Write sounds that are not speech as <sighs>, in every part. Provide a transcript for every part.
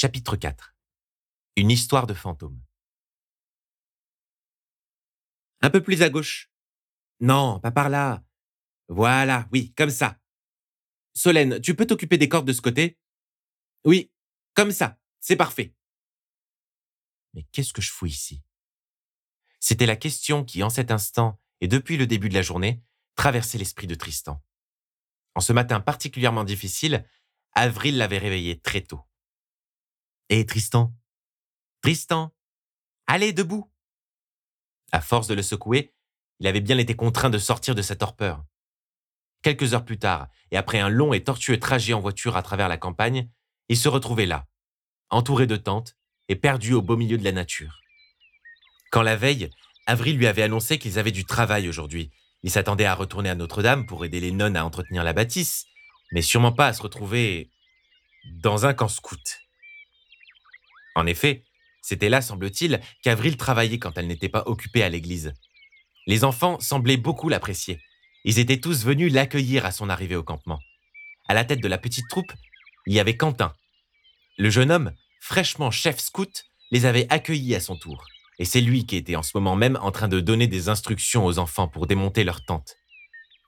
Chapitre 4 Une histoire de fantôme. Un peu plus à gauche. Non, pas par là. Voilà, oui, comme ça. Solène, tu peux t'occuper des cordes de ce côté? Oui, comme ça, c'est parfait. Mais qu'est-ce que je fous ici? C'était la question qui, en cet instant, et depuis le début de la journée, traversait l'esprit de Tristan. En ce matin particulièrement difficile, Avril l'avait réveillé très tôt. Hé, Tristan Tristan Allez, debout À force de le secouer, il avait bien été contraint de sortir de sa torpeur. Quelques heures plus tard, et après un long et tortueux trajet en voiture à travers la campagne, il se retrouvait là, entouré de tentes et perdu au beau milieu de la nature. Quand la veille, Avril lui avait annoncé qu'ils avaient du travail aujourd'hui. Il s'attendait à retourner à Notre-Dame pour aider les nonnes à entretenir la bâtisse, mais sûrement pas à se retrouver dans un camp scout. En effet, c'était là, semble-t-il, qu'Avril travaillait quand elle n'était pas occupée à l'église. Les enfants semblaient beaucoup l'apprécier. Ils étaient tous venus l'accueillir à son arrivée au campement. À la tête de la petite troupe, il y avait Quentin. Le jeune homme, fraîchement chef scout, les avait accueillis à son tour. Et c'est lui qui était en ce moment même en train de donner des instructions aux enfants pour démonter leur tente.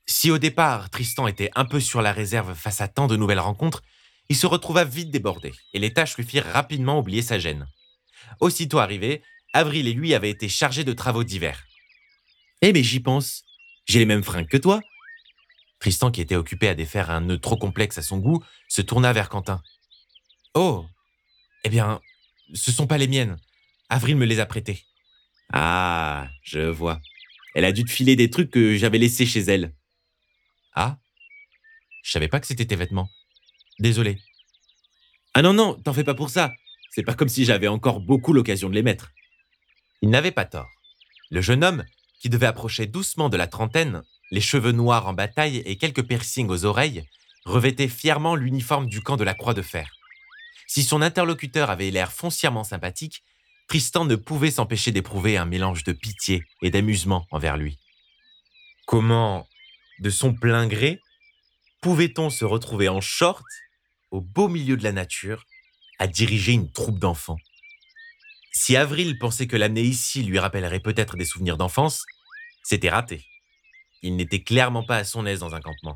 Si au départ, Tristan était un peu sur la réserve face à tant de nouvelles rencontres, il se retrouva vite débordé, et les tâches lui firent rapidement oublier sa gêne. Aussitôt arrivé, Avril et lui avaient été chargés de travaux divers. Eh mais j'y pense, j'ai les mêmes fringues que toi. Tristan, qui était occupé à défaire un nœud trop complexe à son goût, se tourna vers Quentin. Oh Eh bien, ce sont pas les miennes. Avril me les a prêtées. Ah, je vois. Elle a dû te filer des trucs que j'avais laissés chez elle. Ah Je savais pas que c'était tes vêtements. Désolé. Ah non, non, t'en fais pas pour ça. C'est pas comme si j'avais encore beaucoup l'occasion de les mettre. Il n'avait pas tort. Le jeune homme, qui devait approcher doucement de la trentaine, les cheveux noirs en bataille et quelques piercings aux oreilles, revêtait fièrement l'uniforme du camp de la Croix de Fer. Si son interlocuteur avait l'air foncièrement sympathique, Tristan ne pouvait s'empêcher d'éprouver un mélange de pitié et d'amusement envers lui. Comment, de son plein gré, pouvait-on se retrouver en short au beau milieu de la nature, à diriger une troupe d'enfants. Si Avril pensait que l'amener ici lui rappellerait peut-être des souvenirs d'enfance, c'était raté. Il n'était clairement pas à son aise dans un campement.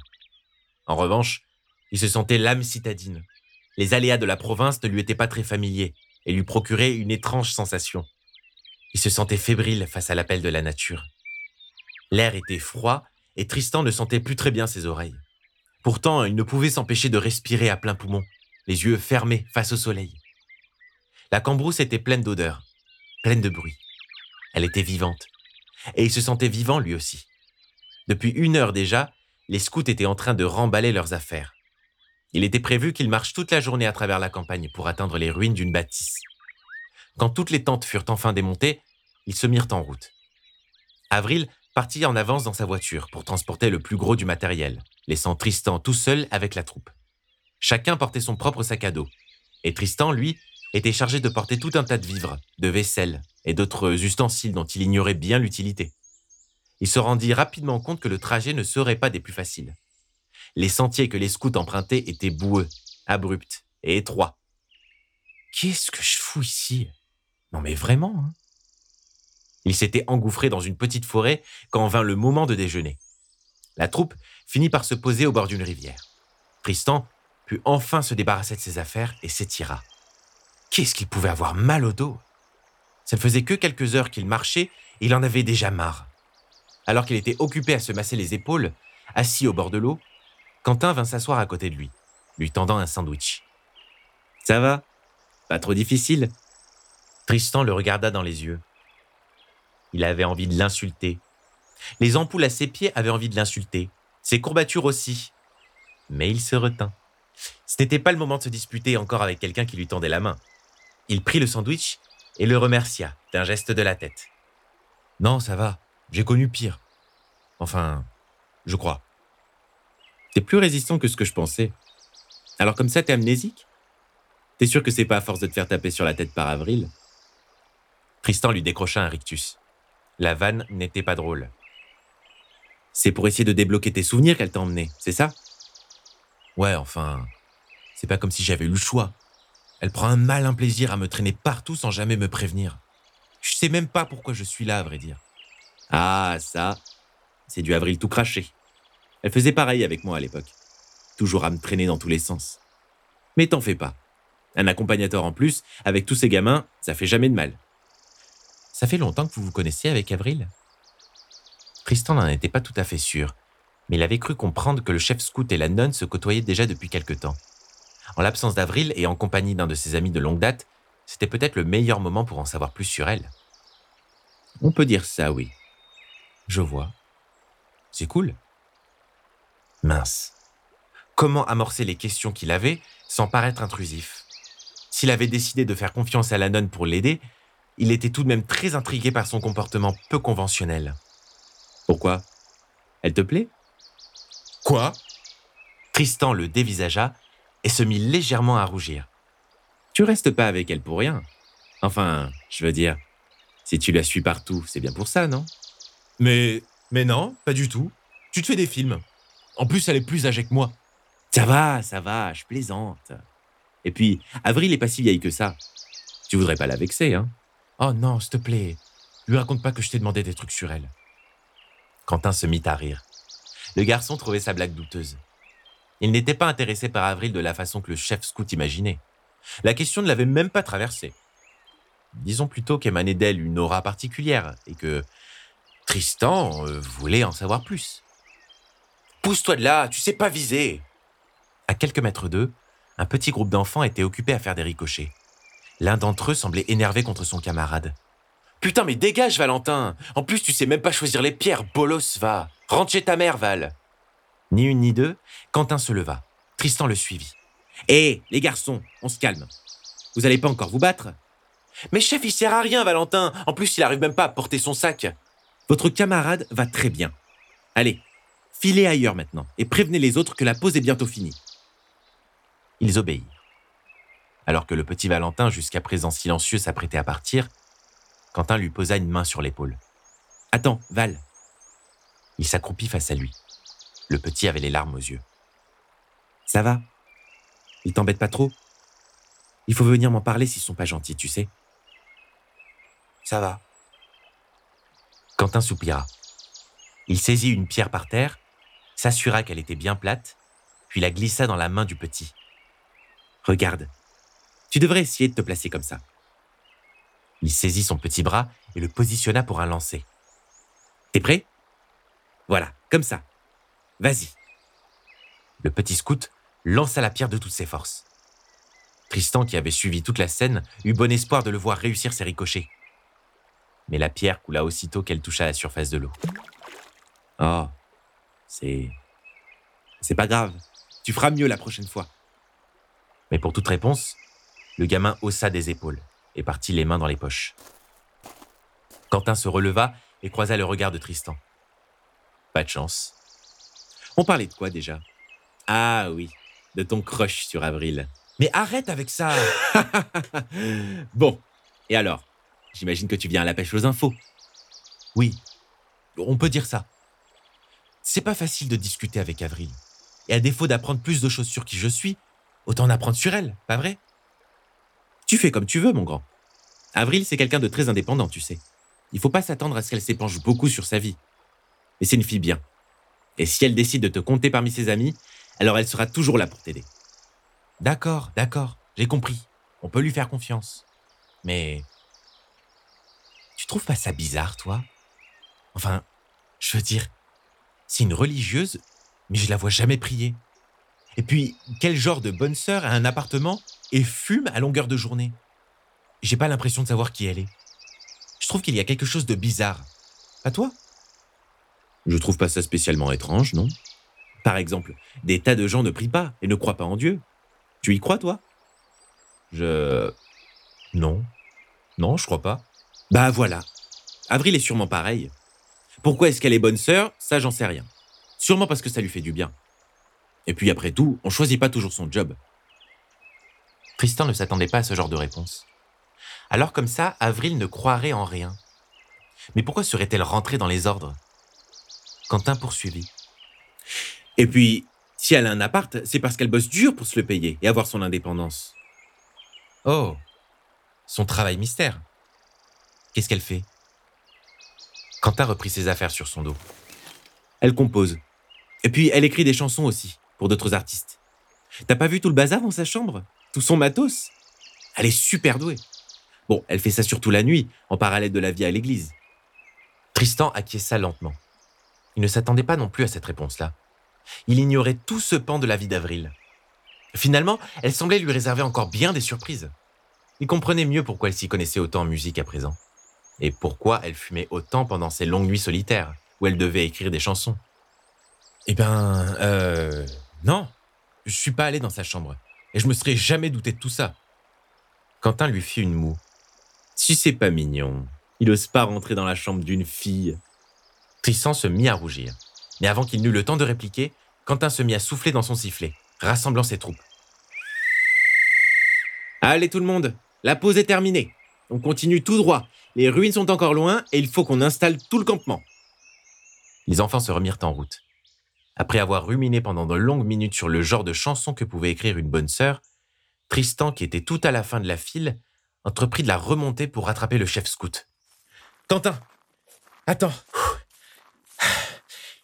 En revanche, il se sentait l'âme citadine. Les aléas de la province ne lui étaient pas très familiers et lui procuraient une étrange sensation. Il se sentait fébrile face à l'appel de la nature. L'air était froid et Tristan ne sentait plus très bien ses oreilles. Pourtant, il ne pouvait s'empêcher de respirer à plein poumon, les yeux fermés face au soleil. La cambrousse était pleine d'odeurs, pleine de bruit. Elle était vivante. Et il se sentait vivant lui aussi. Depuis une heure déjà, les scouts étaient en train de remballer leurs affaires. Il était prévu qu'ils marchent toute la journée à travers la campagne pour atteindre les ruines d'une bâtisse. Quand toutes les tentes furent enfin démontées, ils se mirent en route. Avril partit en avance dans sa voiture pour transporter le plus gros du matériel, laissant Tristan tout seul avec la troupe. Chacun portait son propre sac à dos, et Tristan, lui, était chargé de porter tout un tas de vivres, de vaisselle et d'autres ustensiles dont il ignorait bien l'utilité. Il se rendit rapidement compte que le trajet ne serait pas des plus faciles. Les sentiers que les scouts empruntaient étaient boueux, abrupts et étroits. Qu'est-ce que je fous ici Non mais vraiment hein Il s'était engouffré dans une petite forêt quand vint le moment de déjeuner. La troupe finit par se poser au bord d'une rivière. Tristan put enfin se débarrasser de ses affaires et s'étira. Qu'est-ce qu'il pouvait avoir mal au dos? Ça ne faisait que quelques heures qu'il marchait et il en avait déjà marre. Alors qu'il était occupé à se masser les épaules, assis au bord de l'eau, Quentin vint s'asseoir à côté de lui, lui tendant un sandwich. Ça va? Pas trop difficile Tristan le regarda dans les yeux. Il avait envie de l'insulter. Les ampoules à ses pieds avaient envie de l'insulter, ses courbatures aussi. Mais il se retint. Ce n'était pas le moment de se disputer encore avec quelqu'un qui lui tendait la main. Il prit le sandwich et le remercia d'un geste de la tête. Non, ça va, j'ai connu pire. Enfin, je crois. T'es plus résistant que ce que je pensais. Alors comme ça, t'es amnésique? T'es sûr que c'est pas à force de te faire taper sur la tête par Avril? Tristan lui décrocha un rictus. La vanne n'était pas drôle. C'est pour essayer de débloquer tes souvenirs qu'elle t'a emmené, c'est ça? Ouais, enfin, c'est pas comme si j'avais eu le choix. Elle prend un malin plaisir à me traîner partout sans jamais me prévenir. Je sais même pas pourquoi je suis là, à vrai dire. Ah, ça, c'est du avril tout craché. Elle faisait pareil avec moi à l'époque. Toujours à me traîner dans tous les sens. Mais t'en fais pas. Un accompagnateur en plus, avec tous ces gamins, ça fait jamais de mal. Ça fait longtemps que vous vous connaissez avec Avril? Tristan n'en était pas tout à fait sûr, mais il avait cru comprendre que le chef scout et la nonne se côtoyaient déjà depuis quelque temps. En l'absence d'Avril et en compagnie d'un de ses amis de longue date, c'était peut-être le meilleur moment pour en savoir plus sur elle. On peut dire ça, oui. Je vois. C'est cool. Mince. Comment amorcer les questions qu'il avait sans paraître intrusif? S'il avait décidé de faire confiance à la nonne pour l'aider, il était tout de même très intrigué par son comportement peu conventionnel. Pourquoi? Elle te plaît? Quoi? Tristan le dévisagea et se mit légèrement à rougir. Tu restes pas avec elle pour rien. Enfin, je veux dire, si tu la suis partout, c'est bien pour ça, non? Mais. Mais non, pas du tout. Tu te fais des films. En plus, elle est plus âgée que moi. Ça va, ça va, je plaisante. Et puis, Avril est pas si vieille que ça. Tu voudrais pas la vexer, hein? Oh non, s'il te plaît. Lui raconte pas que je t'ai demandé des trucs sur elle. Quentin se mit à rire. Le garçon trouvait sa blague douteuse. Il n'était pas intéressé par Avril de la façon que le chef scout imaginait. La question ne l'avait même pas traversé. Disons plutôt qu'émanait d'elle une aura particulière et que Tristan euh, voulait en savoir plus. Pousse-toi de là, tu sais pas viser. À quelques mètres d'eux, un petit groupe d'enfants était occupé à faire des ricochets. L'un d'entre eux semblait énervé contre son camarade. Putain, mais dégage, Valentin En plus, tu sais même pas choisir les pierres, bolos, va Rentre chez ta mère, Val Ni une ni deux, Quentin se leva. Tristan le suivit. Hé, les garçons, on se calme. Vous allez pas encore vous battre? Mais chef, il sert à rien, Valentin. En plus, il arrive même pas à porter son sac. Votre camarade va très bien. Allez, filez ailleurs maintenant et prévenez les autres que la pause est bientôt finie. Ils obéirent. Alors que le petit Valentin, jusqu'à présent silencieux, s'apprêtait à partir, Quentin lui posa une main sur l'épaule. Attends, Val. Il s'accroupit face à lui. Le petit avait les larmes aux yeux. Ça va? Ils t'embêtent pas trop? Il faut venir m'en parler s'ils sont pas gentils, tu sais. Ça va. Quentin soupira. Il saisit une pierre par terre, s'assura qu'elle était bien plate, puis la glissa dans la main du petit. Regarde, tu devrais essayer de te placer comme ça. Il saisit son petit bras et le positionna pour un lancer. T'es prêt? Voilà, comme ça. Vas-y. Le petit scout lança la pierre de toutes ses forces. Tristan, qui avait suivi toute la scène, eut bon espoir de le voir réussir ses ricochets. Mais la pierre coula aussitôt qu'elle toucha la surface de l'eau. Oh, c'est. C'est pas grave. Tu feras mieux la prochaine fois. Mais pour toute réponse, le gamin haussa des épaules et partit les mains dans les poches. Quentin se releva et croisa le regard de Tristan. Pas de chance. On parlait de quoi déjà? Ah oui, de ton crush sur Avril. Mais arrête avec ça <laughs> Bon, et alors? J'imagine que tu viens à la pêche aux infos. Oui, on peut dire ça. C'est pas facile de discuter avec Avril. Et à défaut d'apprendre plus de choses sur qui je suis, autant en apprendre sur elle, pas vrai? Tu fais comme tu veux, mon grand. Avril, c'est quelqu'un de très indépendant, tu sais. Il faut pas s'attendre à ce qu'elle s'épanche beaucoup sur sa vie. Mais c'est une fille bien. Et si elle décide de te compter parmi ses amis, alors elle sera toujours là pour t'aider. D'accord, d'accord, j'ai compris. On peut lui faire confiance. Mais... Tu trouves pas ça bizarre, toi? Enfin, je veux dire, c'est une religieuse, mais je la vois jamais prier. Et puis, quel genre de bonne sœur a un appartement et fume à longueur de journée J'ai pas l'impression de savoir qui elle est. Je trouve qu'il y a quelque chose de bizarre. Pas toi? Je trouve pas ça spécialement étrange, non? Par exemple, des tas de gens ne prient pas et ne croient pas en Dieu. Tu y crois, toi? Je... Non. Non, je crois pas. Bah voilà. Avril est sûrement pareil. Pourquoi est-ce qu'elle est bonne sœur? Ça, j'en sais rien. Sûrement parce que ça lui fait du bien. Et puis après tout, on choisit pas toujours son job. Tristan ne s'attendait pas à ce genre de réponse. Alors comme ça, Avril ne croirait en rien. Mais pourquoi serait-elle rentrée dans les ordres? Quentin poursuivit. Et puis, si elle a un appart, c'est parce qu'elle bosse dur pour se le payer et avoir son indépendance. Oh, son travail mystère. Qu'est-ce qu'elle fait? Quentin reprit ses affaires sur son dos. Elle compose. Et puis, elle écrit des chansons aussi, pour d'autres artistes. T'as pas vu tout le bazar dans sa chambre? Tout son matos Elle est super douée. Bon, elle fait ça surtout la nuit, en parallèle de la vie à l'église. Tristan acquiesça lentement. Il ne s'attendait pas non plus à cette réponse-là. Il ignorait tout ce pan de la vie d'Avril. Finalement, elle semblait lui réserver encore bien des surprises. Il comprenait mieux pourquoi elle s'y connaissait autant en musique à présent. Et pourquoi elle fumait autant pendant ses longues nuits solitaires, où elle devait écrire des chansons. Eh ben, euh. Non, je suis pas allé dans sa chambre. Et je me serais jamais douté de tout ça. Quentin lui fit une moue. Si c'est pas mignon, il ose pas rentrer dans la chambre d'une fille. Tristan se mit à rougir. Mais avant qu'il n'eût le temps de répliquer, Quentin se mit à souffler dans son sifflet, rassemblant ses troupes. Allez tout le monde, la pause est terminée. On continue tout droit. Les ruines sont encore loin et il faut qu'on installe tout le campement. Les enfants se remirent en route. Après avoir ruminé pendant de longues minutes sur le genre de chanson que pouvait écrire une bonne sœur, Tristan, qui était tout à la fin de la file, entreprit de la remonter pour rattraper le chef scout. Quentin, attends. <sighs>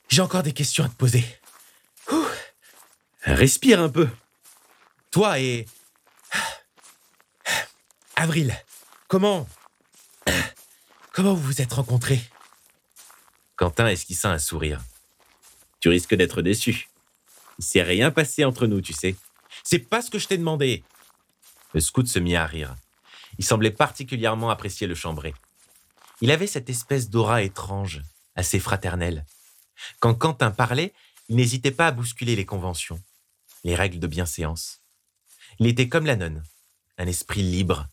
J'ai encore des questions à te poser. <sighs> Respire un peu. Toi et... <sighs> Avril, comment... <clears throat> Comment vous vous êtes rencontrés? Quentin esquissa un sourire? Tu risques d'être déçu. Il s'est rien passé entre nous, tu sais. C'est pas ce que je t'ai demandé. Le scout se mit à rire. Il semblait particulièrement apprécier le chambré. Il avait cette espèce d'aura étrange, assez fraternelle. Quand Quentin parlait, il n'hésitait pas à bousculer les conventions, les règles de bienséance. Il était comme la nonne, un esprit libre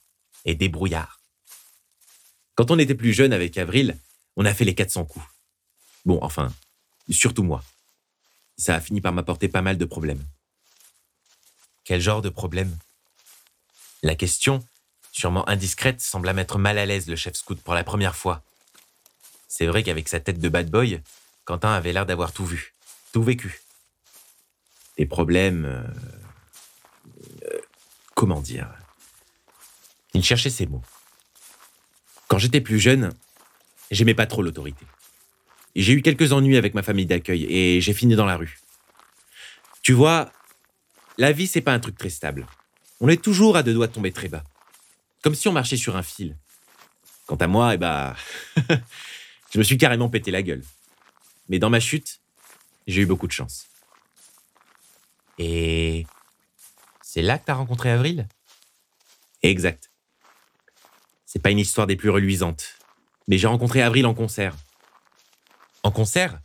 et débrouillard. Quand on était plus jeune avec Avril, on a fait les 400 coups. Bon, enfin, surtout moi. Ça a fini par m'apporter pas mal de problèmes. Quel genre de problème? La question, sûrement indiscrète, sembla mettre mal à l'aise le chef scout pour la première fois. C'est vrai qu'avec sa tête de bad boy, Quentin avait l'air d'avoir tout vu, tout vécu. Des problèmes... Euh, euh, comment dire? Il cherchait ses mots. Quand j'étais plus jeune, j'aimais pas trop l'autorité. J'ai eu quelques ennuis avec ma famille d'accueil et j'ai fini dans la rue. Tu vois, la vie, c'est pas un truc très stable. On est toujours à deux doigts de tomber très bas. Comme si on marchait sur un fil. Quant à moi, eh bah, <laughs> je me suis carrément pété la gueule. Mais dans ma chute, j'ai eu beaucoup de chance. Et c'est là que t'as rencontré Avril? Exact. C'est pas une histoire des plus reluisantes, mais j'ai rencontré Avril en concert. Concert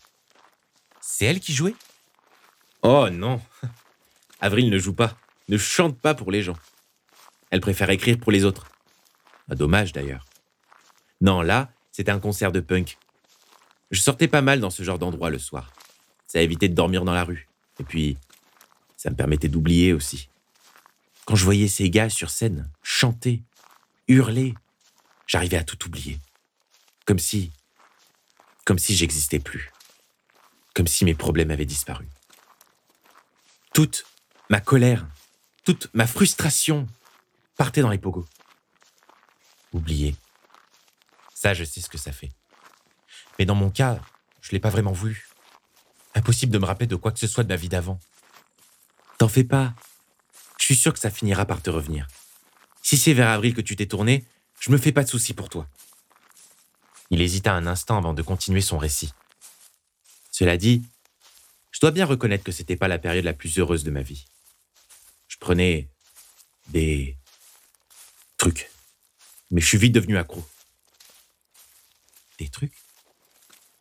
C'est elle qui jouait? Oh non <laughs> Avril ne joue pas, ne chante pas pour les gens. Elle préfère écrire pour les autres. Ah, dommage d'ailleurs. Non, là, c'était un concert de punk je sortais pas mal dans ce genre d'endroit le soir. Ça évitait de dormir dans la rue. Et puis, ça me permettait d'oublier aussi. Quand je voyais ces gars sur scène chanter, hurler, j'arrivais à tout oublier. Comme si. Comme si j'existais plus. Comme si mes problèmes avaient disparu. Toute ma colère, toute ma frustration partait dans les pogos. Oublier. Ça, je sais ce que ça fait. Mais dans mon cas, je l'ai pas vraiment voulu. Impossible de me rappeler de quoi que ce soit de ma vie d'avant. T'en fais pas. Je suis sûr que ça finira par te revenir. Si c'est vers avril que tu t'es tourné, je me fais pas de soucis pour toi. Il hésita un instant avant de continuer son récit. Cela dit, je dois bien reconnaître que c'était pas la période la plus heureuse de ma vie. Je prenais des trucs, mais je suis vite devenu accro. Des trucs?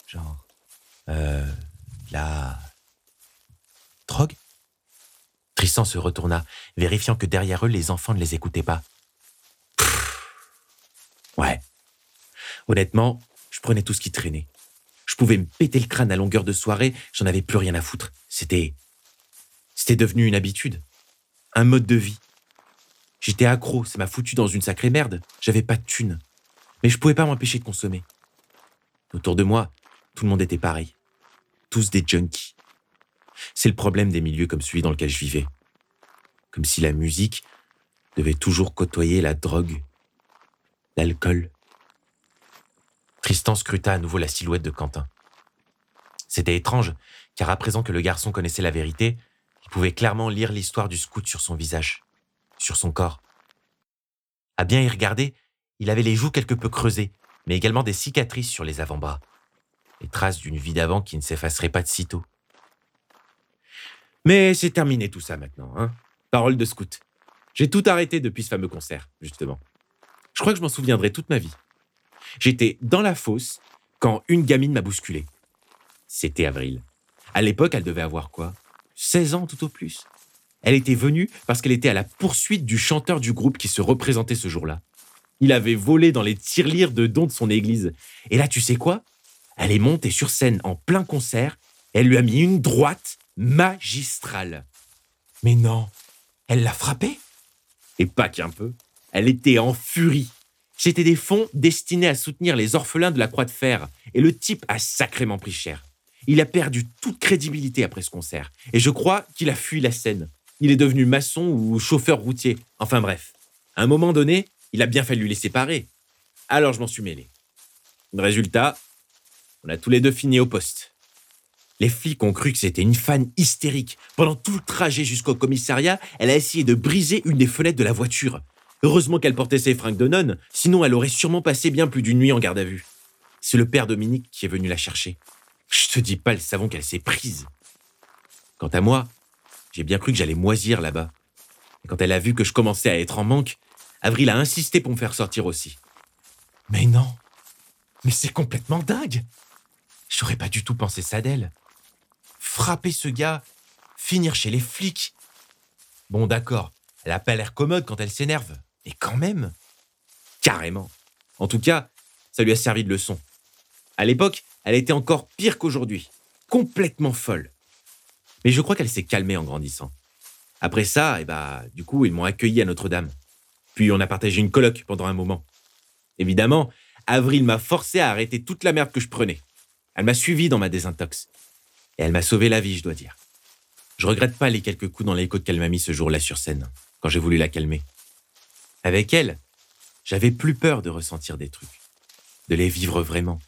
Genre. Euh. La. Drogue? Tristan se retourna, vérifiant que derrière eux, les enfants ne les écoutaient pas. ouais. Honnêtement, je prenais tout ce qui traînait. Je pouvais me péter le crâne à longueur de soirée, j'en avais plus rien à foutre. C'était. C'était devenu une habitude. Un mode de vie. J'étais accro, ça m'a foutu dans une sacrée merde. J'avais pas de thunes. Mais je pouvais pas m'empêcher de consommer. Autour de moi, tout le monde était pareil. Tous des junkies. C'est le problème des milieux comme celui dans lequel je vivais. Comme si la musique, devait toujours côtoyer la drogue, l'alcool. Tristan scruta à nouveau la silhouette de Quentin. C'était étrange, car à présent que le garçon connaissait la vérité, il pouvait clairement lire l'histoire du scout sur son visage, sur son corps. À bien y regarder, il avait les joues quelque peu creusées, mais également des cicatrices sur les avant-bras. Les traces d'une vie d'avant qui ne s'effaceraient pas de sitôt. Mais c'est terminé tout ça maintenant, hein Parole de scout. J'ai tout arrêté depuis ce fameux concert, justement. Je crois que je m'en souviendrai toute ma vie. J'étais dans la fosse quand une gamine m'a bousculé. C'était Avril. À l'époque, elle devait avoir quoi? 16 ans tout au plus. Elle était venue parce qu'elle était à la poursuite du chanteur du groupe qui se représentait ce jour-là. Il avait volé dans les tirelires de dons de son église. Et là, tu sais quoi? Elle est montée sur scène en plein concert. elle lui a mis une droite magistrale. Mais non, elle l'a frappé Et pas qu'un peu. Elle était en furie. C'était des fonds destinés à soutenir les orphelins de la Croix de Fer. Et le type a sacrément pris cher. Il a perdu toute crédibilité après ce concert. Et je crois qu'il a fui la scène. Il est devenu maçon ou chauffeur routier. Enfin bref. À un moment donné, il a bien fallu les séparer. Alors je m'en suis mêlé. Résultat, on a tous les deux fini au poste. Les flics ont cru que c'était une fan hystérique. Pendant tout le trajet jusqu'au commissariat, elle a essayé de briser une des fenêtres de la voiture. Heureusement qu'elle portait ses fringues de nonne, sinon elle aurait sûrement passé bien plus d'une nuit en garde à vue. C'est le père Dominique qui est venu la chercher. Je te dis pas le savon qu'elle s'est prise. Quant à moi, j'ai bien cru que j'allais moisir là-bas. Et quand elle a vu que je commençais à être en manque, Avril a insisté pour me faire sortir aussi. Mais non Mais c'est complètement dingue J'aurais pas du tout pensé ça d'elle. Frapper ce gars, finir chez les flics. Bon, d'accord, elle a pas l'air commode quand elle s'énerve, mais quand même. Carrément. En tout cas, ça lui a servi de leçon. À l'époque, elle était encore pire qu'aujourd'hui. Complètement folle. Mais je crois qu'elle s'est calmée en grandissant. Après ça, eh bah, du coup, ils m'ont accueilli à Notre-Dame. Puis on a partagé une colloque pendant un moment. Évidemment, Avril m'a forcé à arrêter toute la merde que je prenais. Elle m'a suivi dans ma désintox. Et elle m'a sauvé la vie, je dois dire. Je regrette pas les quelques coups dans les côtes qu'elle m'a mis ce jour-là sur scène, quand j'ai voulu la calmer. Avec elle, j'avais plus peur de ressentir des trucs, de les vivre vraiment.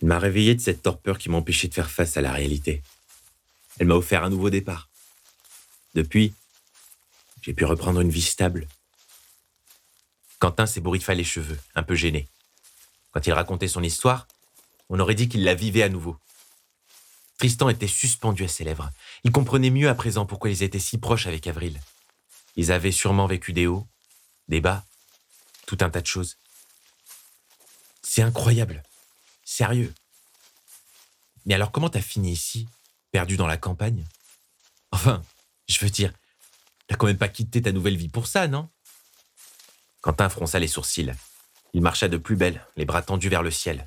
Elle m'a réveillé de cette torpeur qui m'empêchait de faire face à la réalité. Elle m'a offert un nouveau départ. Depuis, j'ai pu reprendre une vie stable. Quentin s'ébouriffa les cheveux, un peu gêné. Quand il racontait son histoire, on aurait dit qu'il la vivait à nouveau. Tristan était suspendu à ses lèvres. Il comprenait mieux à présent pourquoi ils étaient si proches avec Avril. Ils avaient sûrement vécu des hauts, des tout un tas de choses. C'est incroyable. Sérieux. Mais alors comment t'as fini ici, perdu dans la campagne? Enfin, je veux dire, t'as quand même pas quitté ta nouvelle vie pour ça, non? Quentin fronça les sourcils. Il marcha de plus belle, les bras tendus vers le ciel.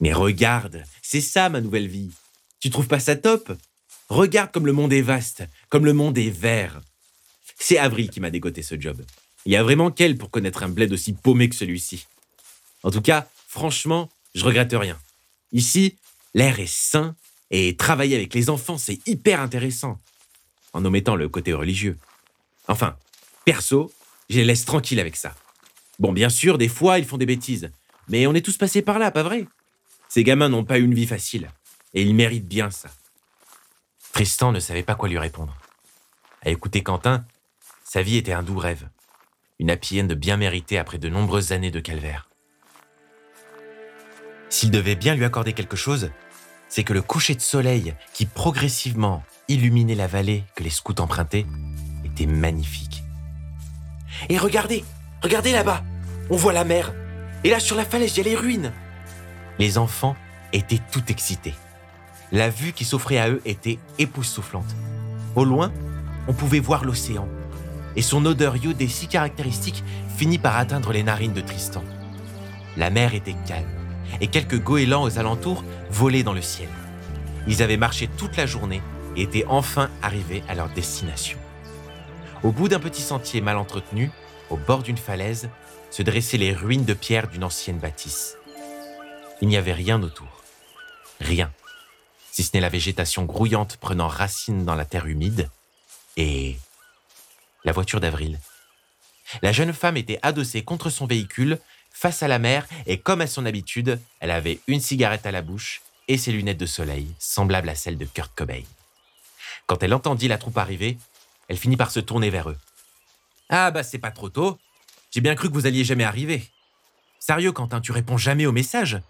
Mais regarde, c'est ça ma nouvelle vie. Tu trouves pas ça top? Regarde comme le monde est vaste, comme le monde est vert. C'est Avril qui m'a dégoté ce job. Il y a vraiment qu'elle pour connaître un bled aussi paumé que celui-ci? En tout cas, franchement, je regrette rien. Ici, l'air est sain et travailler avec les enfants, c'est hyper intéressant. En omettant le côté religieux. Enfin, perso, je les laisse tranquilles avec ça. Bon, bien sûr, des fois, ils font des bêtises. Mais on est tous passés par là, pas vrai? Ces gamins n'ont pas eu une vie facile. Et ils méritent bien ça. Tristan ne savait pas quoi lui répondre. À écouter Quentin, sa vie était un doux rêve. Une happy end bien méritée après de nombreuses années de calvaire. S'il devait bien lui accorder quelque chose, c'est que le coucher de soleil qui progressivement illuminait la vallée que les scouts empruntaient était magnifique. Et regardez, regardez là-bas, on voit la mer. Et là sur la falaise, il y a les ruines. Les enfants étaient tout excités. La vue qui s'offrait à eux était époustouflante. Au loin, on pouvait voir l'océan. Et son odeur iodée si caractéristique finit par atteindre les narines de Tristan. La mer était calme et quelques goélands aux alentours volaient dans le ciel. Ils avaient marché toute la journée et étaient enfin arrivés à leur destination. Au bout d'un petit sentier mal entretenu, au bord d'une falaise, se dressaient les ruines de pierre d'une ancienne bâtisse. Il n'y avait rien autour. Rien. Si ce n'est la végétation grouillante prenant racine dans la terre humide et la voiture d'Avril, La jeune femme était adossée contre son véhicule, face à la mer, et comme à son habitude, elle avait une cigarette à la bouche et ses lunettes de soleil, semblables à celles de Kurt Cobain. Quand elle entendit la troupe arriver, elle finit par se tourner vers eux. Ah bah c'est pas trop tôt. J'ai bien cru que vous alliez jamais arriver. Sérieux, Quentin, tu réponds jamais aux messages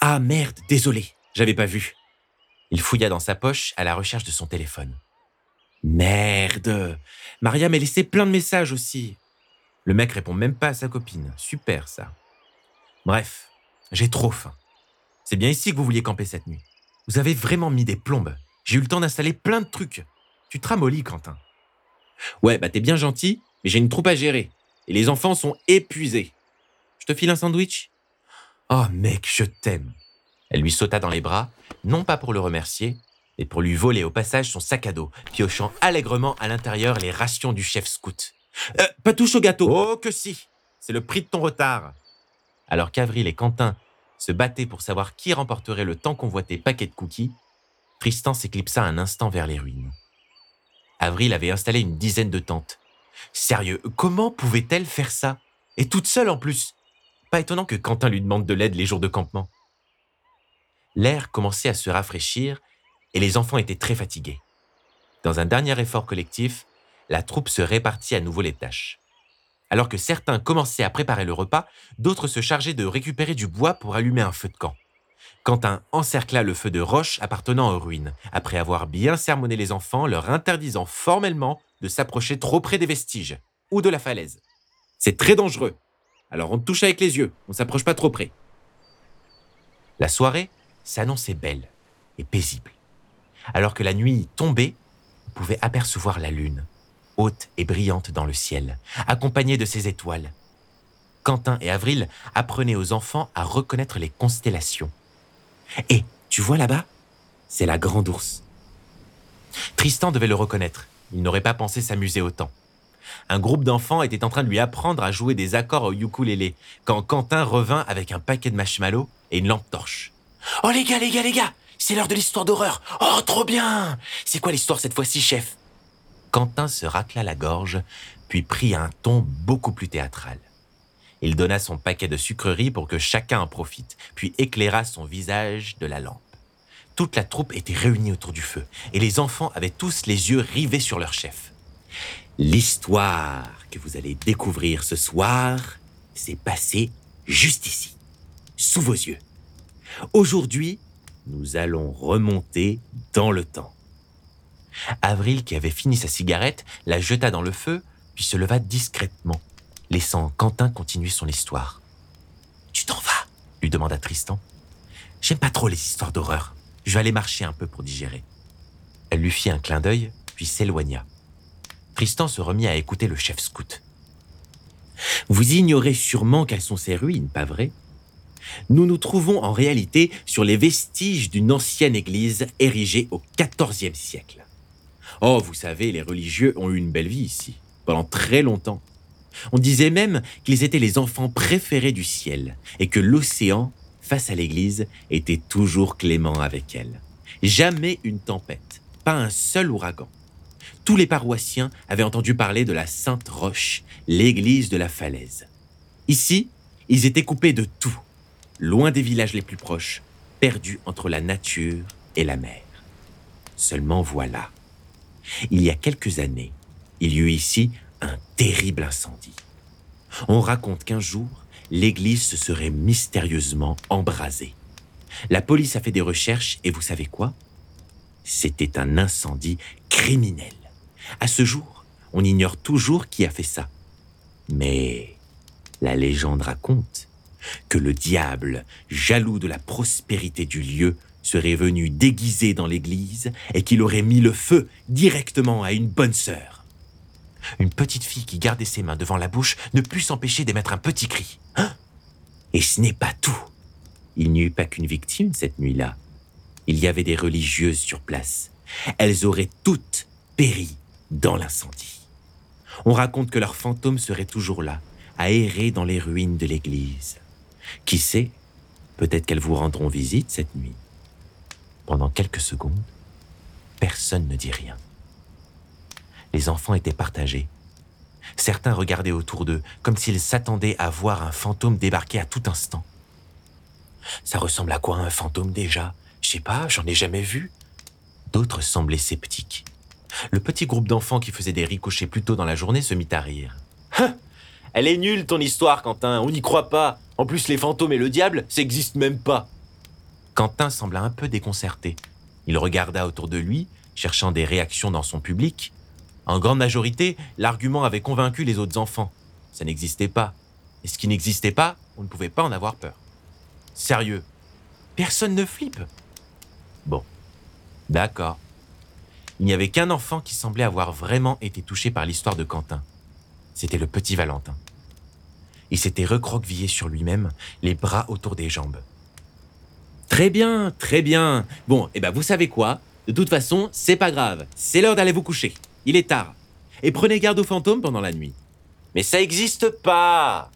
Ah merde, désolé, j'avais pas vu. Il fouilla dans sa poche à la recherche de son téléphone. Merde Maria m'a laissé plein de messages aussi. Le mec répond même pas à sa copine. Super ça. Bref, j'ai trop faim. C'est bien ici que vous vouliez camper cette nuit. Vous avez vraiment mis des plombes. J'ai eu le temps d'installer plein de trucs. Tu te ramollis, Quentin. Ouais, bah t'es bien gentil, mais j'ai une troupe à gérer. Et les enfants sont épuisés. Je te file un sandwich? Oh mec, je t'aime. Elle lui sauta dans les bras, non pas pour le remercier, mais pour lui voler au passage son sac à dos, piochant allègrement à l'intérieur les rations du chef scout. Euh, pas touche au gâteau Oh que si C'est le prix de ton retard Alors qu'Avril et Quentin se battaient pour savoir qui remporterait le tant convoité paquet de cookies, Tristan s'éclipsa un instant vers les ruines. Avril avait installé une dizaine de tentes. Sérieux, comment pouvait-elle faire ça? Et toute seule en plus Pas étonnant que Quentin lui demande de l'aide les jours de campement. L'air commençait à se rafraîchir et les enfants étaient très fatigués. Dans un dernier effort collectif, la troupe se répartit à nouveau les tâches. Alors que certains commençaient à préparer le repas, d'autres se chargeaient de récupérer du bois pour allumer un feu de camp. Quentin encercla le feu de roche appartenant aux ruines, après avoir bien sermonné les enfants, leur interdisant formellement de s'approcher trop près des vestiges ou de la falaise. C'est très dangereux. Alors on touche avec les yeux, on s'approche pas trop près. La soirée s'annonçait belle et paisible. Alors que la nuit tombait, on pouvait apercevoir la lune, haute et brillante dans le ciel, accompagnée de ses étoiles. Quentin et Avril apprenaient aux enfants à reconnaître les constellations. Et tu vois là-bas? C'est la grande ours. Tristan devait le reconnaître. Il n'aurait pas pensé s'amuser autant. Un groupe d'enfants était en train de lui apprendre à jouer des accords au ukulélé quand Quentin revint avec un paquet de marshmallows et une lampe torche. Oh les gars, les gars, les gars C'est l'heure de l'histoire d'horreur Oh, trop bien C'est quoi l'histoire cette fois-ci, chef? Quentin se racla la gorge, puis prit un ton beaucoup plus théâtral. Il donna son paquet de sucreries pour que chacun en profite, puis éclaira son visage de la lampe. Toute la troupe était réunie autour du feu, et les enfants avaient tous les yeux rivés sur leur chef. L'histoire que vous allez découvrir ce soir s'est passée juste ici, sous vos yeux. Aujourd'hui, nous allons remonter dans le temps. Avril, qui avait fini sa cigarette, la jeta dans le feu, puis se leva discrètement, laissant Quentin continuer son histoire. Tu t'en vas? lui demanda Tristan. J'aime pas trop les histoires d'horreur. Je vais aller marcher un peu pour digérer. Elle lui fit un clin d'œil, puis s'éloigna. Tristan se remit à écouter le chef scout. Vous ignorez sûrement quelles sont ces ruines, pas vrai? Nous nous trouvons en réalité sur les vestiges d'une ancienne église érigée au XIVe siècle. Oh, vous savez, les religieux ont eu une belle vie ici, pendant très longtemps. On disait même qu'ils étaient les enfants préférés du ciel et que l'océan, face à l'église, était toujours clément avec elle. Jamais une tempête, pas un seul ouragan. Tous les paroissiens avaient entendu parler de la Sainte Roche, l'église de la falaise. Ici, ils étaient coupés de tout, loin des villages les plus proches, perdus entre la nature et la mer. Seulement voilà, il y a quelques années, il y eut ici un terrible incendie. On raconte qu'un jour, l'église se serait mystérieusement embrasée. La police a fait des recherches et vous savez quoi? C'était un incendie criminel. À ce jour, on ignore toujours qui a fait ça. Mais la légende raconte que le diable, jaloux de la prospérité du lieu, serait venu déguisé dans l'église et qu'il aurait mis le feu directement à une bonne sœur. Une petite fille qui gardait ses mains devant la bouche ne put s'empêcher d'émettre un petit cri. Hein? Et ce n'est pas tout. Il n'y eut pas qu'une victime cette nuit-là. Il y avait des religieuses sur place. Elles auraient toutes péri dans l'incendie. On raconte que leurs fantômes seraient toujours là, à errer dans les ruines de l'église. Qui sait, peut-être qu'elles vous rendront visite cette nuit. Pendant quelques secondes, personne ne dit rien. Les enfants étaient partagés. Certains regardaient autour d'eux, comme s'ils s'attendaient à voir un fantôme débarquer à tout instant. Ça ressemble à quoi un fantôme déjà? Je sais pas, j'en ai jamais vu. D'autres semblaient sceptiques. Le petit groupe d'enfants qui faisait des ricochets plus tôt dans la journée se mit à rire. Hein? Elle est nulle ton histoire, Quentin, on n'y croit pas. En plus, les fantômes et le diable, ça n'existe même pas. Quentin sembla un peu déconcerté. Il regarda autour de lui, cherchant des réactions dans son public. En grande majorité, l'argument avait convaincu les autres enfants. Ça n'existait pas. Et ce qui n'existait pas, on ne pouvait pas en avoir peur. Sérieux, personne ne flippe. Bon, d'accord. Il n'y avait qu'un enfant qui semblait avoir vraiment été touché par l'histoire de Quentin. C'était le petit Valentin. Il s'était recroquevillé sur lui-même, les bras autour des jambes. Très bien, très bien. Bon, eh ben vous savez quoi? De toute façon, c'est pas grave. C'est l'heure d'aller vous coucher. Il est tard. Et prenez garde aux fantômes pendant la nuit. Mais ça n'existe pas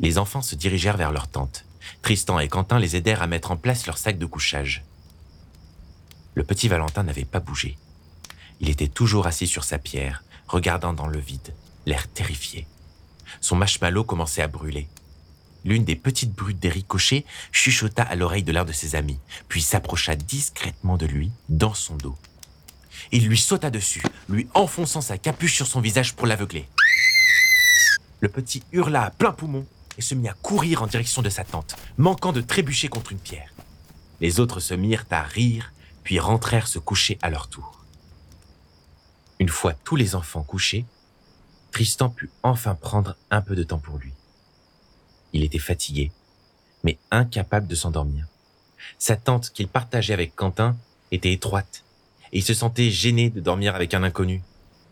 Les enfants se dirigèrent vers leur tente. Tristan et Quentin les aidèrent à mettre en place leur sac de couchage. Le petit Valentin n'avait pas bougé. Il était toujours assis sur sa pierre, regardant dans le vide, l'air terrifié. Son marshmallow commençait à brûler. L'une des petites brutes des ricochets chuchota à l'oreille de l'un de ses amis, puis s'approcha discrètement de lui, dans son dos. Il lui sauta dessus, lui enfonçant sa capuche sur son visage pour l'aveugler. Le petit hurla à plein poumon et se mit à courir en direction de sa tente, manquant de trébucher contre une pierre. Les autres se mirent à rire, puis rentrèrent se coucher à leur tour. Une fois tous les enfants couchés, Tristan put enfin prendre un peu de temps pour lui. Il était fatigué, mais incapable de s'endormir. Sa tente qu'il partageait avec Quentin était étroite, et il se sentait gêné de dormir avec un inconnu,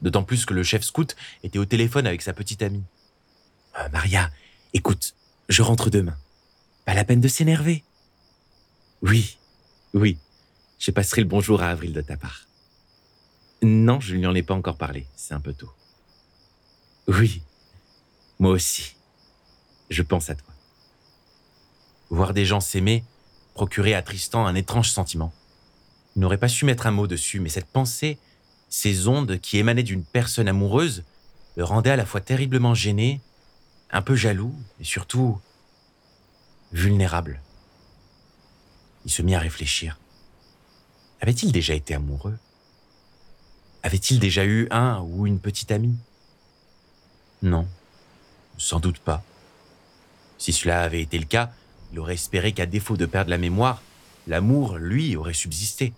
d'autant plus que le chef scout était au téléphone avec sa petite amie. Euh, Maria, Écoute, je rentre demain. Pas la peine de s'énerver. Oui, oui, je passerai le bonjour à Avril de ta part. Non, je ne lui en ai pas encore parlé, c'est un peu tôt. Oui, moi aussi. Je pense à toi. Voir des gens s'aimer procurait à Tristan un étrange sentiment. Il n'aurait pas su mettre un mot dessus, mais cette pensée, ces ondes qui émanaient d'une personne amoureuse, le rendaient à la fois terriblement gêné un peu jaloux et surtout vulnérable. Il se mit à réfléchir. Avait-il déjà été amoureux? Avait-il déjà eu un ou une petite amie? Non, sans doute pas. Si cela avait été le cas, il aurait espéré qu'à défaut de perdre la mémoire, l'amour, lui, aurait subsisté.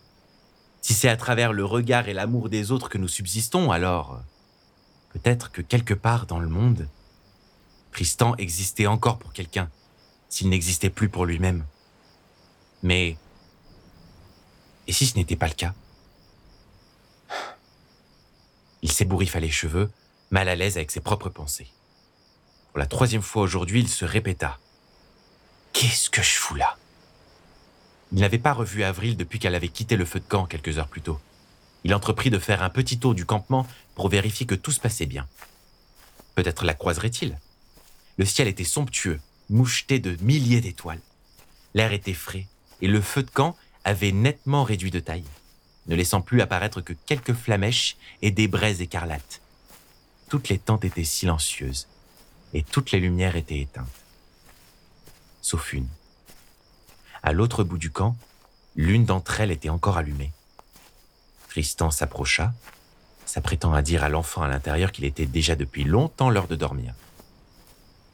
Si c'est à travers le regard et l'amour des autres que nous subsistons, alors peut-être que quelque part dans le monde, Tristan existait encore pour quelqu'un, s'il n'existait plus pour lui-même. Mais... Et si ce n'était pas le cas? Il s'ébouriffa les cheveux, mal à l'aise avec ses propres pensées. Pour la troisième fois aujourd'hui, il se répéta. Qu'est-ce que je fous là? Il n'avait pas revu Avril depuis qu'elle avait quitté le feu de camp quelques heures plus tôt. Il entreprit de faire un petit tour du campement pour vérifier que tout se passait bien. Peut-être la croiserait-il? Le ciel était somptueux, moucheté de milliers d'étoiles. L'air était frais et le feu de camp avait nettement réduit de taille, ne laissant plus apparaître que quelques flamèches et des braises écarlates. Toutes les tentes étaient silencieuses et toutes les lumières étaient éteintes. Sauf une. À l'autre bout du camp, l'une d'entre elles était encore allumée. Tristan s'approcha, s'apprêtant à dire à l'enfant à l'intérieur qu'il était déjà depuis longtemps l'heure de dormir.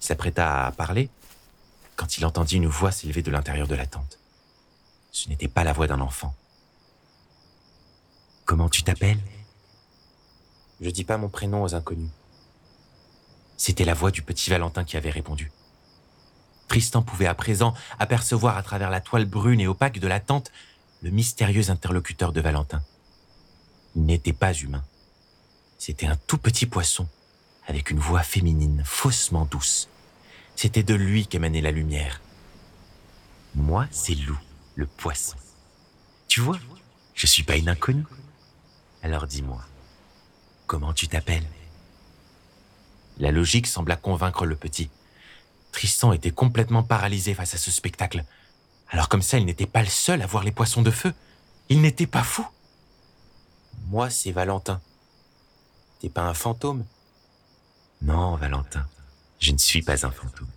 Il s'apprêta à parler quand il entendit une voix s'élever de l'intérieur de la tente. Ce n'était pas la voix d'un enfant. Comment tu t'appelles? Je dis pas mon prénom aux inconnus. C'était la voix du petit Valentin qui avait répondu. Tristan pouvait à présent apercevoir à travers la toile brune et opaque de la tente le mystérieux interlocuteur de Valentin. Il n'était pas humain. C'était un tout petit poisson avec une voix féminine faussement douce. C'était de lui qu'émanait la lumière. Moi, c'est Lou, le poisson. Tu vois, je suis pas une inconnue. Alors dis-moi, comment tu t'appelles? La logique sembla convaincre le petit. Tristan était complètement paralysé face à ce spectacle. Alors comme ça, il n'était pas le seul à voir les poissons de feu. Il n'était pas fou. Moi, c'est Valentin. T'es pas un fantôme? Non, Valentin, je ne suis pas un fantôme.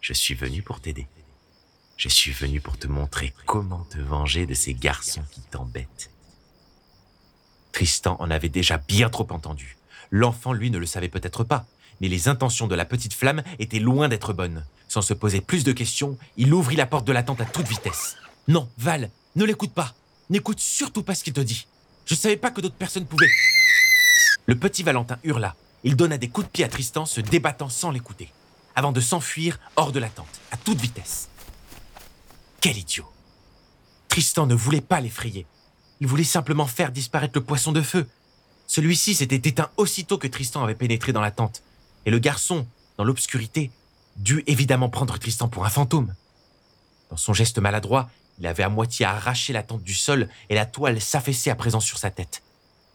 Je suis venu pour t'aider. Je suis venu pour te montrer comment te venger de ces garçons qui t'embêtent. Tristan en avait déjà bien trop entendu. L'enfant, lui, ne le savait peut-être pas, mais les intentions de la petite flamme étaient loin d'être bonnes. Sans se poser plus de questions, il ouvrit la porte de la tente à toute vitesse. Non, Val, ne l'écoute pas. N'écoute surtout pas ce qu'il te dit. Je ne savais pas que d'autres personnes pouvaient. Le petit Valentin hurla. Il donna des coups de pied à Tristan, se débattant sans l'écouter, avant de s'enfuir hors de la tente, à toute vitesse. Quel idiot Tristan ne voulait pas l'effrayer. Il voulait simplement faire disparaître le poisson de feu. Celui-ci s'était éteint aussitôt que Tristan avait pénétré dans la tente, et le garçon, dans l'obscurité, dut évidemment prendre Tristan pour un fantôme. Dans son geste maladroit, il avait à moitié arraché la tente du sol et la toile s'affaissait à présent sur sa tête.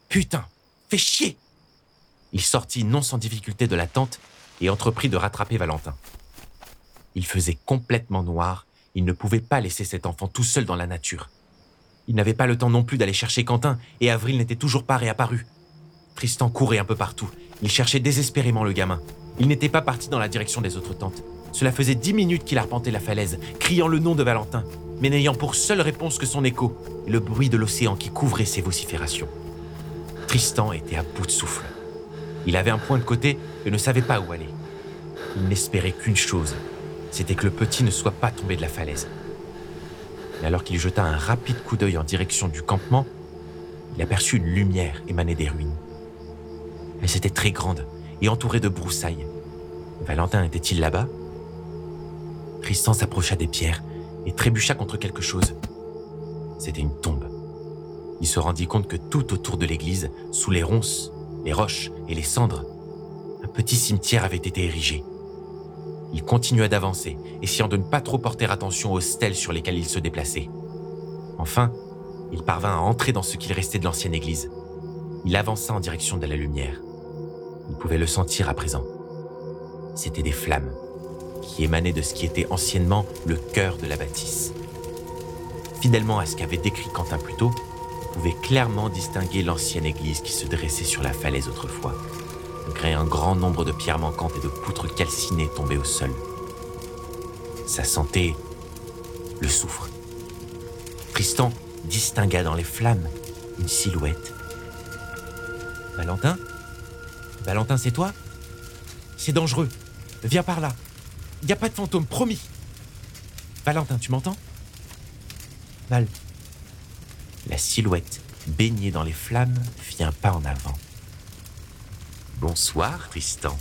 Putain, fais chier Il sortit non sans difficulté de la tente et entreprit de rattraper Valentin. Il faisait complètement noir, il ne pouvait pas laisser cet enfant tout seul dans la nature. Il n'avait pas le temps non plus d'aller chercher Quentin et Avril n'était toujours pas réapparu. Tristan courait un peu partout, il cherchait désespérément le gamin. Il n'était pas parti dans la direction des autres tentes. Cela faisait dix minutes qu'il arpentait la falaise, criant le nom de Valentin, mais n'ayant pour seule réponse que son écho et le bruit de l'océan qui couvrait ses vociférations. Tristan était à bout de souffle. Il avait un point de côté et ne savait pas où aller. Il n'espérait qu'une chose, c'était que le petit ne soit pas tombé de la falaise. Mais alors qu'il jeta un rapide coup d'œil en direction du campement, il aperçut une lumière émaner des ruines. Elle était très grande et entourée de broussailles. Valentin était-il là-bas? Tristan s'approcha des pierres et trébucha contre quelque chose. C'était une tombe. Il se rendit compte que tout autour de l'église, sous les ronces, les roches et les cendres, un petit cimetière avait été érigé. Il continua d'avancer, essayant de ne pas trop porter attention aux stèles sur lesquelles il se déplaçait. Enfin, il parvint à entrer dans ce qu'il restait de l'ancienne église. Il avança en direction de la lumière. Il pouvait le sentir à présent. C'étaient des flammes qui émanaient de ce qui était anciennement le cœur de la bâtisse. Fidèlement à ce qu'avait décrit Quentin plus tôt, il pouvait clairement distinguer l'ancienne église qui se dressait sur la falaise autrefois, malgré un grand nombre de pierres manquantes et de poutres calcinées tombées au sol. Ça sentait le soufre. Tristan distingua dans les flammes une silhouette. Valentin? Valentin, c'est toi? C'est dangereux. Viens par là. Il n'y a pas de fantôme, promis. Valentin, tu m'entends? Val. La silhouette, baignée dans les flammes, fit un pas en avant. Bonsoir, Tristan.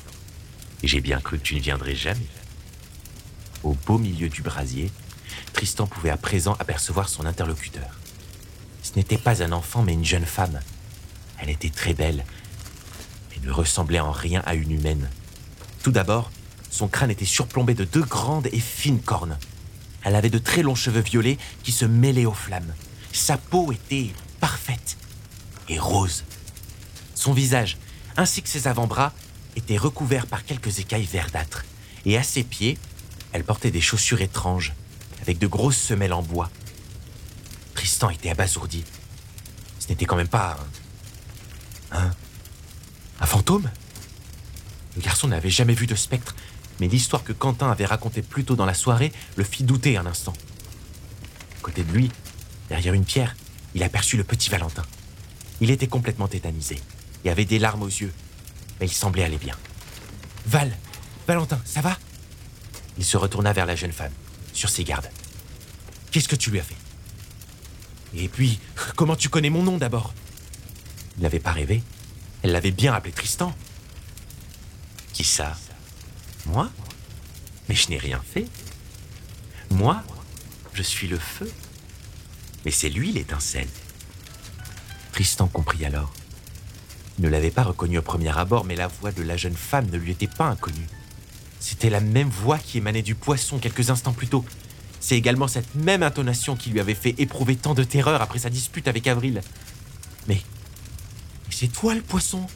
J'ai bien cru que tu ne viendrais jamais. Au beau milieu du brasier, Tristan pouvait à présent apercevoir son interlocuteur. Ce n'était pas un enfant, mais une jeune femme. Elle était très belle, mais ne ressemblait en rien à une humaine. Tout d'abord, son crâne était surplombé de deux grandes et fines cornes. Elle avait de très longs cheveux violets qui se mêlaient aux flammes. Sa peau était parfaite et rose. Son visage, ainsi que ses avant-bras, étaient recouverts par quelques écailles verdâtres. Et à ses pieds, elle portait des chaussures étranges, avec de grosses semelles en bois. Tristan était abasourdi. Ce n'était quand même pas un... un... un fantôme Le garçon n'avait jamais vu de spectre, mais l'histoire que Quentin avait racontée plus tôt dans la soirée le fit douter un instant. Côté de lui, derrière une pierre, il aperçut le petit Valentin. Il était complètement tétanisé et avait des larmes aux yeux, mais il semblait aller bien. Val, Valentin, ça va? Il se retourna vers la jeune femme, sur ses gardes. Qu'est-ce que tu lui as fait? Et puis, comment tu connais mon nom d'abord? Il n'avait pas rêvé. Elle l'avait bien appelé Tristan. Qui ça? Moi? Mais je n'ai rien fait. Moi, je suis le feu. Mais c'est lui l'étincelle. Tristan comprit alors. Il ne l'avait pas reconnu au premier abord, mais la voix de la jeune femme ne lui était pas inconnue. C'était la même voix qui émanait du poisson quelques instants plus tôt. C'est également cette même intonation qui lui avait fait éprouver tant de terreur après sa dispute avec Avril. Mais. Mais c'est toi le poisson?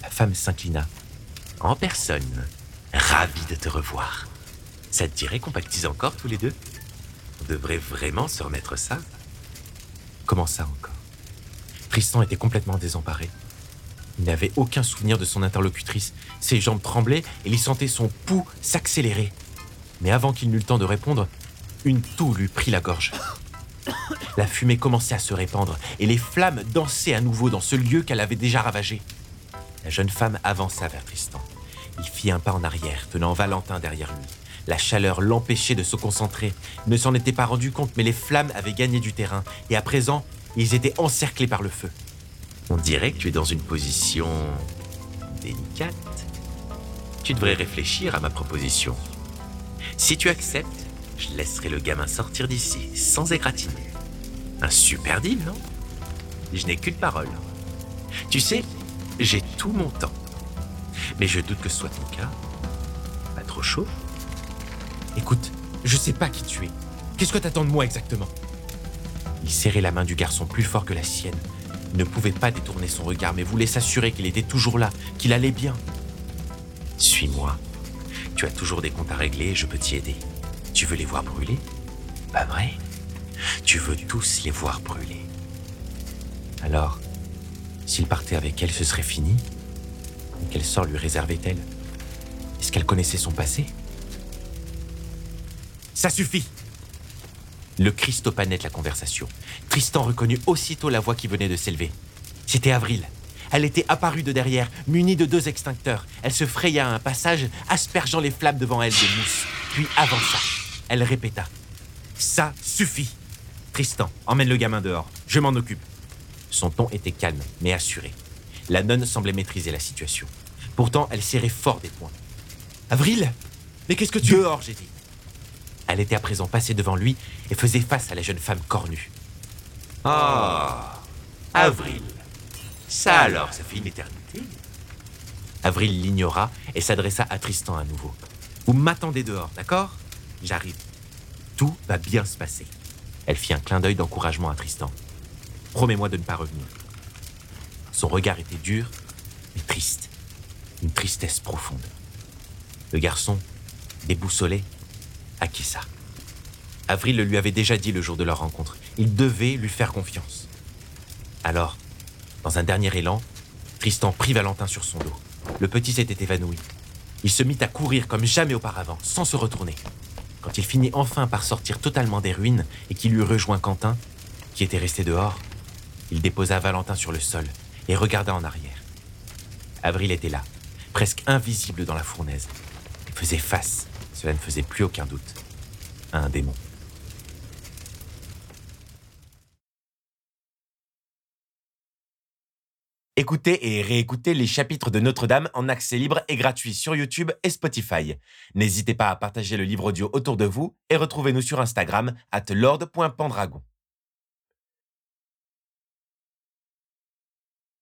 La femme s'inclina. En personne. Ravi de te revoir. Ça te dirait qu'on pactise encore tous les deux? On devrait vraiment se remettre ça? Comment ça encore? Tristan était complètement désemparé. Il n'avait aucun souvenir de son interlocutrice. Ses jambes tremblaient et il sentait son pouls s'accélérer. Mais avant qu'il n'eût le temps de répondre, une toux lui prit la gorge. La fumée commençait à se répandre et les flammes dansaient à nouveau dans ce lieu qu'elle avait déjà ravagé. La jeune femme avança vers Tristan. Il fit un pas en arrière, tenant Valentin derrière lui. La chaleur l'empêchait de se concentrer. Il ne s'en était pas rendu compte, mais les flammes avaient gagné du terrain et à présent, ils étaient encerclés par le feu. On dirait que tu es dans une position délicate. Tu devrais réfléchir à ma proposition. Si tu acceptes, je laisserai le gamin sortir d'ici sans égratigner. Un super deal, non? Je n'ai qu'une parole. Tu sais, j'ai tout mon temps. Mais je doute que ce soit ton cas. Pas trop chaud? Écoute, je sais pas qui tu es. Qu'est-ce que t'attends de moi exactement? Il serrait la main du garçon plus fort que la sienne. Ne pouvait pas détourner son regard, mais voulait s'assurer qu'il était toujours là, qu'il allait bien. Suis-moi. Tu as toujours des comptes à régler et je peux t'y aider. Tu veux les voir brûler? Pas vrai? Tu veux tous les voir brûler. Alors, s'il partait avec elle, ce serait fini? Quel sort lui réservait-elle? Est-ce qu'elle connaissait son passé? Ça suffit Le stoppa net la conversation. Tristan reconnut aussitôt la voix qui venait de s'élever. C'était Avril. Elle était apparue de derrière, munie de deux extincteurs. Elle se fraya un passage, aspergeant les flammes devant elle de mousse, puis avança. Elle répéta Ça suffit Tristan, emmène le gamin dehors. Je m'en occupe. Son ton était calme, mais assuré. La nonne semblait maîtriser la situation. Pourtant, elle serrait fort des poings. Avril? Mais qu'est-ce que tu... Dehors, j'ai dit. Elle était à présent passée devant lui et faisait face à la jeune femme cornue. Ah Avril Ça alors, ça fait une éternité Avril l'ignora et s'adressa à Tristan à nouveau. Vous m'attendez dehors, d'accord? J'arrive. Tout va bien se passer. Elle fit un clin d'œil d'encouragement à Tristan. Promets-moi de ne pas revenir. Son regard était dur, mais triste. Une tristesse profonde. Le garçon, déboussolé, acquiesça. Avril le lui avait déjà dit le jour de leur rencontre. Il devait lui faire confiance. Alors, dans un dernier élan, Tristan prit Valentin sur son dos. Le petit s'était évanoui. Il se mit à courir comme jamais auparavant, sans se retourner. Quand il finit enfin par sortir totalement des ruines et qu'il eut rejoint Quentin, qui était resté dehors, il déposa Valentin sur le sol et regarda en arrière. Avril était là, presque invisible dans la fournaise. Il faisait face, cela ne faisait plus aucun doute, un démon. Écoutez et réécoutez les chapitres de Notre-Dame en accès libre et gratuit sur YouTube et Spotify. N'hésitez pas à partager le livre audio autour de vous et retrouvez-nous sur Instagram at lord.pendragon.